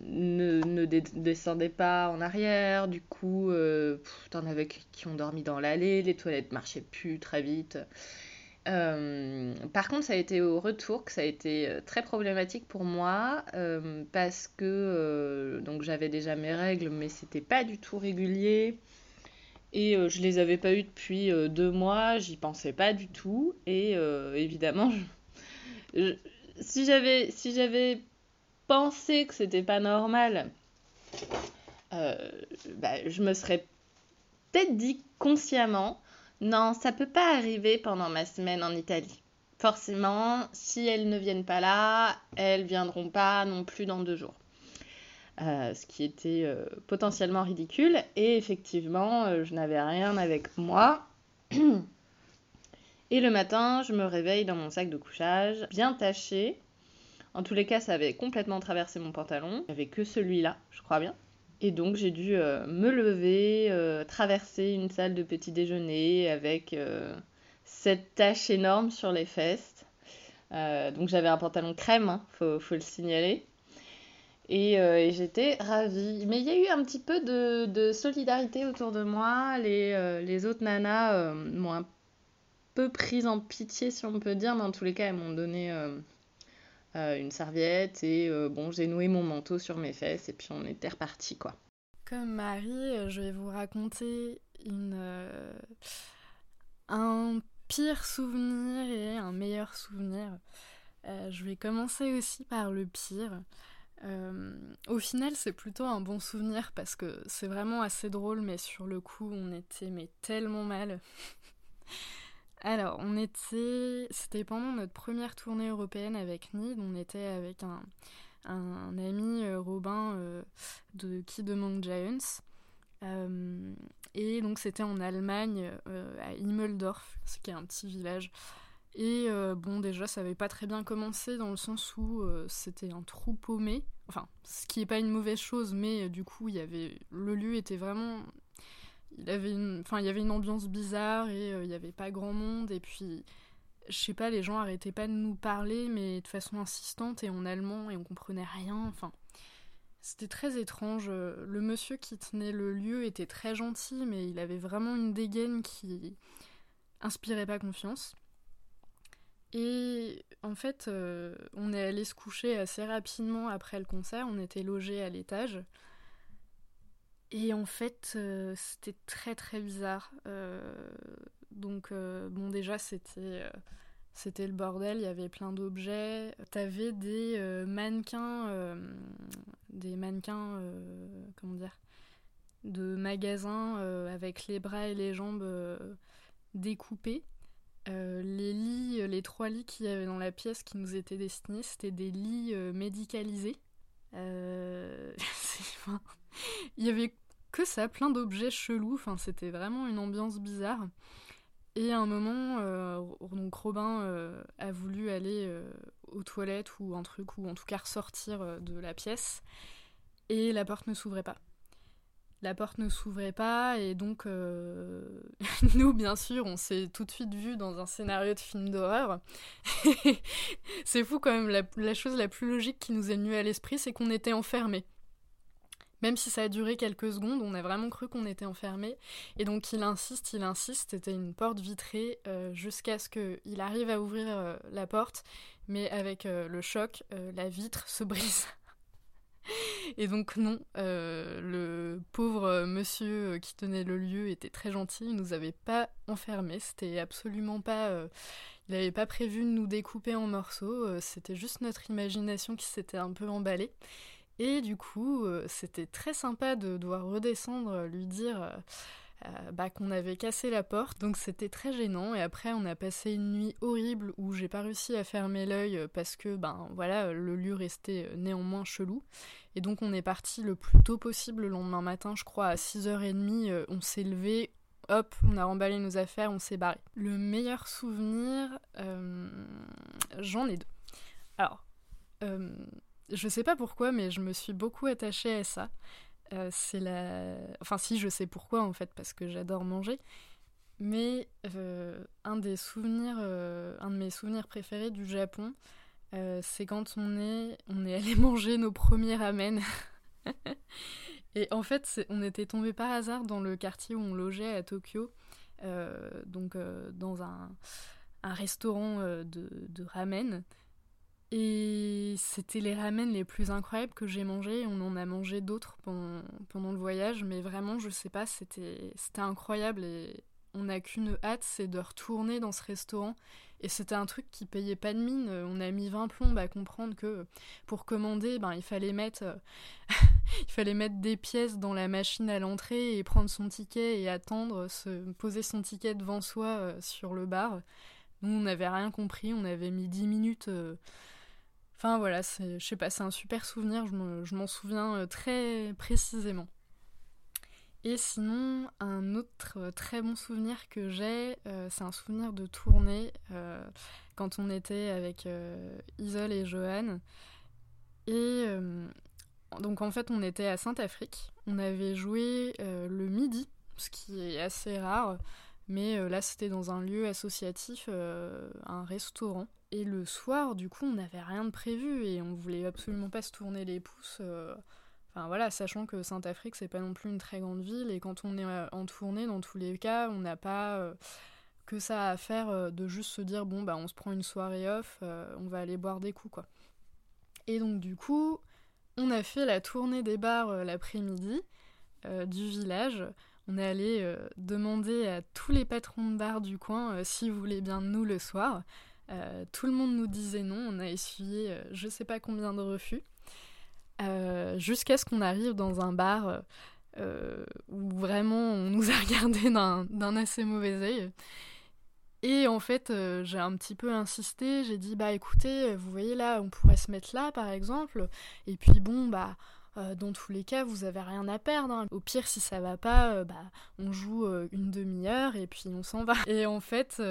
ne, ne descendaient pas en arrière, du coup, t'en avais qui ont dormi dans l'allée, les toilettes marchaient plus très vite. Euh, par contre, ça a été au retour que ça a été euh, très problématique pour moi euh, parce que donc j'avais déjà mes règles, mais c'était pas du tout régulier et je les avais pas eues depuis deux mois. J'y pensais pas du tout et évidemment, si j'avais si j'avais pensé que c'était pas normal, bah, je me serais peut-être dit consciemment non, ça peut pas arriver pendant ma semaine en Italie. Forcément, si elles ne viennent pas là, elles viendront pas non plus dans deux jours. Euh, ce qui était euh, potentiellement ridicule. Et effectivement, euh, je n'avais rien avec moi. Et le matin, je me réveille dans mon sac de couchage, bien taché. En tous les cas, ça avait complètement traversé mon pantalon. Il n'y avait que celui-là, je crois bien. Et donc j'ai dû euh, me lever, euh, traverser une salle de petit déjeuner avec euh, cette tache énorme sur les fesses. donc j'avais un pantalon crème, hein, faut, le signaler. Et, j'étais ravie. Mais il y a eu un petit peu de, solidarité autour de moi. Les autres nanas m'ont un peu prise en pitié, si on peut dire, mais en tous les cas, elles m'ont donné euh, une serviette et euh, bon, j'ai noué mon manteau sur mes fesses et puis on était reparti quoi. Comme Marie, euh, je vais vous raconter une, un pire souvenir et un meilleur souvenir. je vais commencer aussi par le pire. au final, c'est plutôt un bon souvenir parce que c'est vraiment assez drôle, mais sur le coup, on était mais tellement mal. Alors, on était. C'était pendant notre première tournée européenne avec Nid. On était avec un, ami, euh, Robin, euh, de Kid Among Giants. Euh, et donc, c'était en Allemagne, à Immeldorf, ce qui est un petit village. Et bon, déjà, ça avait pas très bien commencé dans le sens où c'était un trou paumé. Enfin, ce qui est pas une mauvaise chose, mais du coup, y avait le lieu était vraiment il avait une, y avait une ambiance bizarre et euh, il n'y avait pas grand monde. Et puis, je sais pas, les gens arrêtaient pas de nous parler, mais de façon insistante et en allemand, et on comprenait rien. Enfin, c'était très étrange. Le monsieur qui tenait le lieu était très gentil, mais il avait vraiment une dégaine qui inspirait pas confiance. Et en fait, euh, on est allé se coucher assez rapidement après le concert. On était logé à l'étage. Et en fait, euh, c'était très très bizarre. Euh, donc, euh, bon, déjà, c'était c'était le bordel, il y avait plein d'objets. T'avais des mannequins, des mannequins, comment dire, de magasins avec les bras et les jambes découpés. les lits, les trois lits qu'il y avait dans la pièce qui nous étaient destinés, c'était des lits médicalisés. il y avait que ça, plein d'objets chelous. Enfin, c'était vraiment une ambiance bizarre. Et à un moment, euh, donc Robin euh, a voulu aller euh, aux toilettes ou un truc, ou en tout cas ressortir de la pièce, et la porte ne s'ouvrait pas. La porte ne s'ouvrait pas, et donc nous, bien sûr, on s'est tout de suite vu dans un scénario de film d'horreur. c'est fou quand même, la, chose la plus logique qui nous est venue à l'esprit, c'est qu'on était enfermés. Même si ça a duré quelques secondes, on a vraiment cru qu'on était enfermé. Et donc il insiste, il insiste, c'était une porte vitrée euh, jusqu'à ce qu'il arrive à ouvrir euh, la porte, mais avec euh, le choc, la vitre se brise. Et donc non, le pauvre monsieur qui tenait le lieu était très gentil, il nous avait pas enfermés, c'était absolument pas... il n'avait pas prévu de nous découper en morceaux, c'était juste notre imagination qui s'était un peu emballée. Et du coup, euh, c'était très sympa de devoir redescendre, euh, lui dire euh, bah, qu'on avait cassé la porte. Donc c'était très gênant. Et après, on a passé une nuit horrible où j'ai pas réussi à fermer l'œil parce que ben voilà, le lieu restait néanmoins chelou. Et donc on est parti le plus tôt possible le lendemain matin, je crois à 6h30, on s'est levé, hop, on a remballé nos affaires, on s'est barré. Le meilleur souvenir, j'en ai deux. Alors, je sais pas pourquoi, mais je me suis beaucoup attachée à ça. C'est la. Enfin, si, je sais pourquoi en fait, parce que j'adore manger. Mais un des souvenirs, un de mes souvenirs préférés du Japon, c'est quand on est, on est allé manger nos premiers ramen. Et en fait, on était tombé par hasard dans le quartier où on logeait à Tokyo, donc dans un, un restaurant de, de, ramen. Et c'était les ramen les plus incroyables que j'ai mangés. On en a mangé d'autres pendant, le voyage, mais vraiment, je sais pas, c'était incroyable. Et on n'a qu'une hâte, c'est de retourner dans ce restaurant. Et c'était un truc qui payait pas de mine. On a mis 20 plombes à comprendre que pour commander, ben, il, fallait mettre, des pièces dans la machine à l'entrée et prendre son ticket et attendre, se poser son ticket devant soi euh, sur le bar. Nous, on n'avait rien compris. On avait mis 10 minutes. Euh, enfin voilà, je sais pas, c'est un super souvenir. Je m'en souviens euh, très précisément. Et sinon, un autre euh, très bon souvenir que j'ai, euh, c'est un souvenir de tournée euh, quand on était avec Isol et Johan. Et donc en fait, on était à Saint-Afrique. On avait joué le midi, ce qui est assez rare. Mais là, c'était dans un lieu associatif, un restaurant. Et le soir, du coup, on n'avait rien de prévu et on voulait absolument pas se tourner les pouces voilà, sachant que Saint-Afrique, c'est pas non plus une très grande ville, et quand on est euh, en tournée, dans tous les cas, on n'a pas euh, que ça à faire euh, de juste se dire, bon, bah, on se prend une soirée off, on va aller boire des coups, quoi. Et donc, du coup, on a fait la tournée des bars l'après-midi du village. On est allé demander à tous les patrons de bars du coin s'ils voulaient bien nous le soir. tout le monde nous disait non, on a essuyé je sais pas combien de refus. Euh, jusqu'à ce qu'on arrive dans un bar euh, euh, où vraiment on nous a regardé d'un assez mauvais œil. Et en fait, j'ai un petit peu insisté, j'ai dit bah écoutez, vous voyez là, on pourrait se mettre là par exemple, et puis bon bah dans tous les cas, vous avez rien à perdre. Hein. Au pire, si ça va pas, bah on joue une demi-heure et puis on s'en va. Et en fait,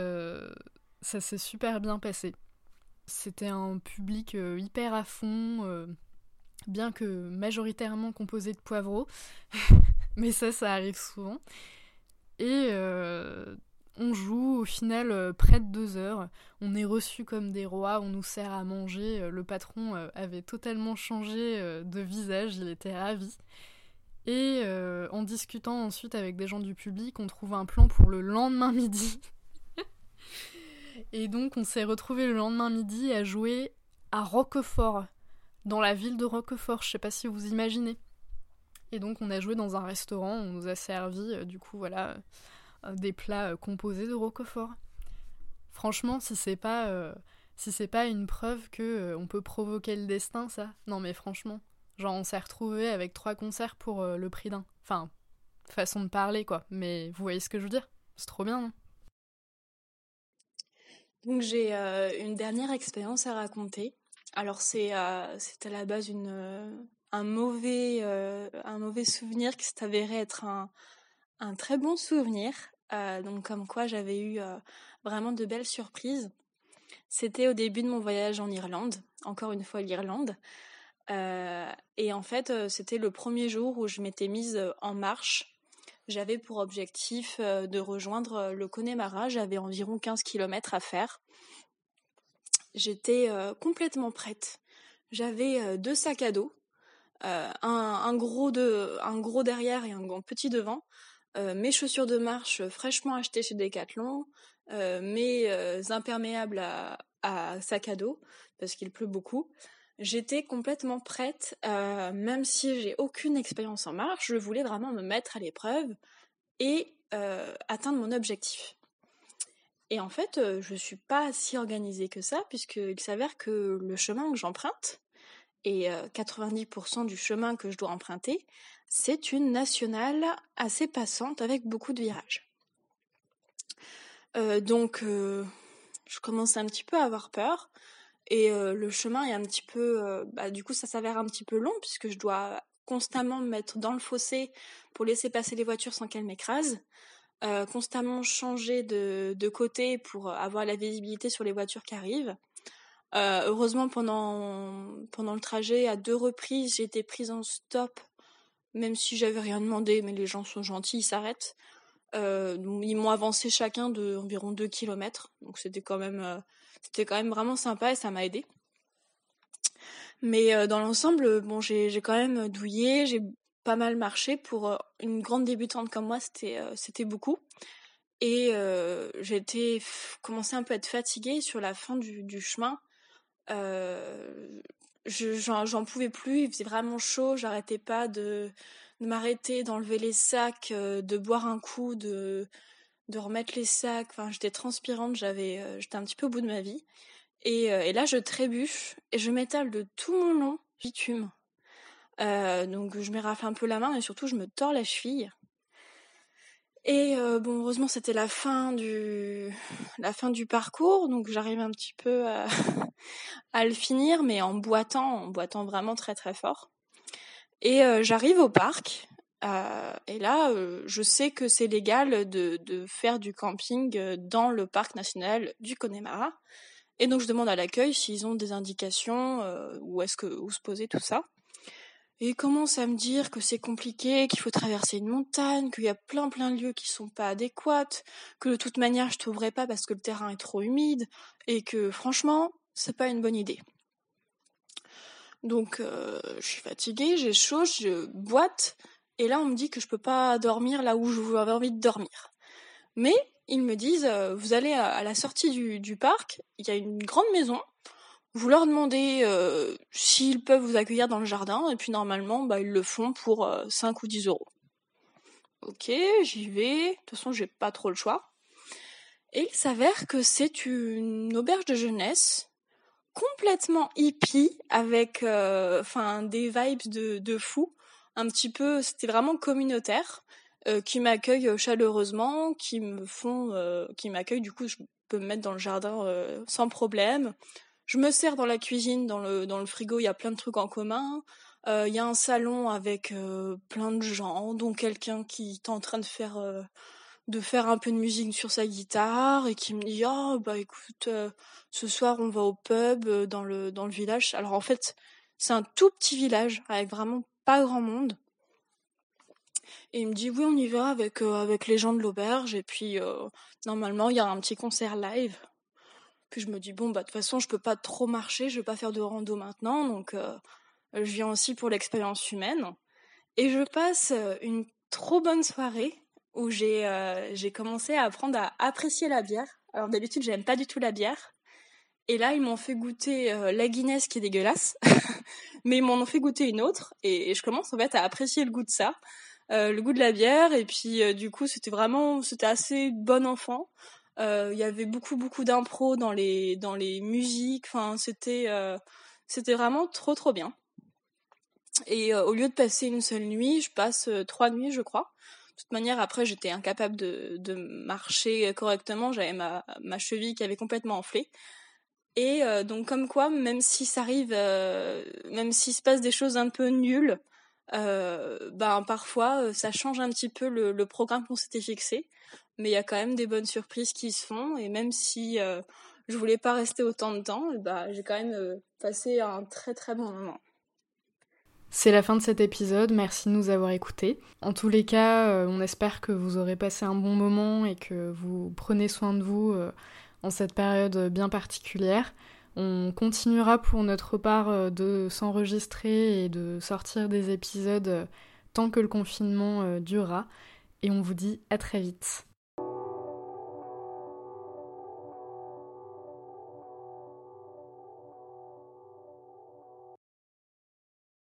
ça s'est super bien passé. C'était un public hyper à fond bien que majoritairement composé de poivreaux, mais ça, ça arrive souvent. Et euh, on joue au final euh, près de deux heures. On est reçu comme des rois, on nous sert à manger. Euh, le patron avait totalement changé de visage, il était ravi. Et en discutant ensuite avec des gens du public, on trouve un plan pour le lendemain midi. Et donc on s'est retrouvé le lendemain midi à jouer à Roquefort dans la ville de Roquefort, je sais pas si vous imaginez. Et donc on a joué dans un restaurant, on nous a servi euh, du coup voilà euh, des plats euh, composés de Roquefort. Franchement, si c'est pas si c'est pas une preuve que on peut provoquer le destin, ça. Non mais franchement, genre on s'est retrouvé avec trois concerts pour le prix d'un. Enfin, façon de parler quoi. Mais vous voyez ce que je veux dire? C'est trop bien, non? Donc j'ai une dernière expérience à raconter. Alors c'est euh, à la base une, euh, un, mauvais, euh, un mauvais souvenir qui s'est avéré être un, un très bon souvenir. Euh, donc comme quoi j'avais eu vraiment de belles surprises. C'était au début de mon voyage en Irlande, encore une fois l'Irlande. et en fait c'était le premier jour où je m'étais mise en marche. J'avais pour objectif de rejoindre le Connemara, j'avais environ 15 km à faire j'étais euh, complètement prête. J'avais euh, deux sacs à dos, euh, un, gros de, un gros derrière et un, petit devant, mes chaussures de marche fraîchement achetées chez Decathlon, mes imperméables à, sac à dos parce qu'il pleut beaucoup. J'étais complètement prête, même si j'ai aucune expérience en marche, je voulais vraiment me mettre à l'épreuve et atteindre mon objectif. Et en fait, euh, je ne suis pas si organisée que ça, puisqu'il s'avère que le chemin que j'emprunte, et 90% euh, du chemin que je dois emprunter, c'est une nationale assez passante avec beaucoup de virages. Euh, donc, je commence un petit peu à avoir peur. Et le chemin est un petit peu... bah, du coup, ça s'avère un petit peu long, puisque je dois constamment me mettre dans le fossé pour laisser passer les voitures sans qu'elles m'écrasent. Euh, constamment changer de, côté pour avoir la visibilité sur les voitures qui arrivent. Euh, heureusement, pendant, pendant le trajet, à deux reprises, j'ai été prise en stop même si j'avais rien demandé, mais les gens sont gentils, ils s'arrêtent. Euh, ils m'ont avancé chacun de environ 2 km, donc c'était quand même, euh, quand même vraiment sympa et ça m'a aidé. Mais euh, dans l'ensemble, bon, j'ai quand même douillé, j'ai pas mal marché pour une grande débutante comme moi, c'était beaucoup. Et j'ai été commencé un peu à être fatiguée sur la fin du chemin. J'en pouvais plus, il faisait vraiment chaud, j'arrêtais pas de de m'arrêter, d'enlever les sacs, euh, de boire un coup, de, de remettre les sacs. Enfin, j'étais transpirante, j'avais, euh, j'étais un petit peu au bout de ma vie. Et, euh, et là, je trébuche et je m'étale de tout mon long bitume. donc, je m'érafle un peu la main et surtout, je me tords la cheville. Et bon, heureusement, c'était la fin du la fin du parcours, donc j'arrive un petit peu à, à le finir, mais en boitant, en boitant vraiment très très fort. Et euh, j'arrive au parc. Euh, et là, euh, je sais que c'est légal de, de, faire du camping dans le parc national du Connemara. Et donc je demande à l'accueil s'ils ont des indications, où est-ce que où se poser tout ça. Et ils commencent à me dire que c'est compliqué, qu'il faut traverser une montagne, qu'il y a plein plein de lieux qui sont pas adéquats, que de toute manière je trouverai pas parce que le terrain est trop humide, et que franchement, c'est pas une bonne idée. Donc euh, je suis fatiguée, j'ai chaud, je boite, et là on me dit que je peux pas dormir là où j'avais envie de dormir. Mais ils me disent, euh, vous allez à, la sortie du, parc, il y a une grande maison, vous leur demandez euh, s'ils peuvent vous accueillir dans le jardin, et puis normalement bah, ils le font pour 5 ou 10 euros. Ok, j'y vais, de toute façon j'ai pas trop le choix. Et il s'avère que c'est une auberge de jeunesse complètement hippie avec euh, des vibes de, fou un petit peu c'était vraiment communautaire euh, qui m'accueillent chaleureusement qui me font euh, qui m'accueillent du coup je peux me mettre dans le jardin sans problème je me sers dans la cuisine dans le dans le frigo il y a plein de trucs en commun. Il y a un salon avec plein de gens dont quelqu'un qui est en train de faire de faire un peu de musique sur sa guitare et qui me dit oh bah écoute euh, ce soir on va au pub euh, dans le dans le village. Alors en fait c'est un tout petit village avec vraiment pas grand monde. Et il me dit oui on y va avec euh, avec les gens de l'auberge. Et puis normalement il y a un petit concert live puis je me dis bon bah de toute façon je peux pas trop marcher je vais pas faire de rando maintenant donc je viens aussi pour l'expérience humaine et je passe une trop bonne soirée où j'ai euh, j'ai commencé à apprendre à apprécier la bière. Alors d'habitude, j'aime pas du tout la bière. Et là, ils m'ont fait goûter euh, la Guinness qui est dégueulasse, mais ils m'en ont fait goûter une autre et, je commence en fait à apprécier le goût de ça, euh, le goût de la bière et puis du coup, c'était vraiment c'était assez bon enfant. Il y avait beaucoup beaucoup d'impro dans les dans les musiques, enfin c'était c'était vraiment trop trop bien. Et au lieu de passer une seule nuit, je passe trois nuits, je crois. De toute manière, après, j'étais incapable de, de, marcher correctement. J'avais ma, ma cheville qui avait complètement enflé. Et euh, donc, comme quoi, même si ça arrive, euh, même s'il se passe des choses un peu nulles, euh, ben parfois, ça change un petit peu le, le programme qu'on s'était fixé. Mais il y a quand même des bonnes surprises qui se font. Et même si je voulais pas rester autant de temps, bah, j'ai quand même passé un très très bon moment. C'est la fin de cet épisode, merci de nous avoir écoutés. En tous les cas, euh, on espère que vous aurez passé un bon moment et que vous prenez soin de vous euh, en cette période bien particulière. On continuera pour notre part euh, de s'enregistrer et de sortir des épisodes tant que le confinement durera. Et on vous dit à très vite.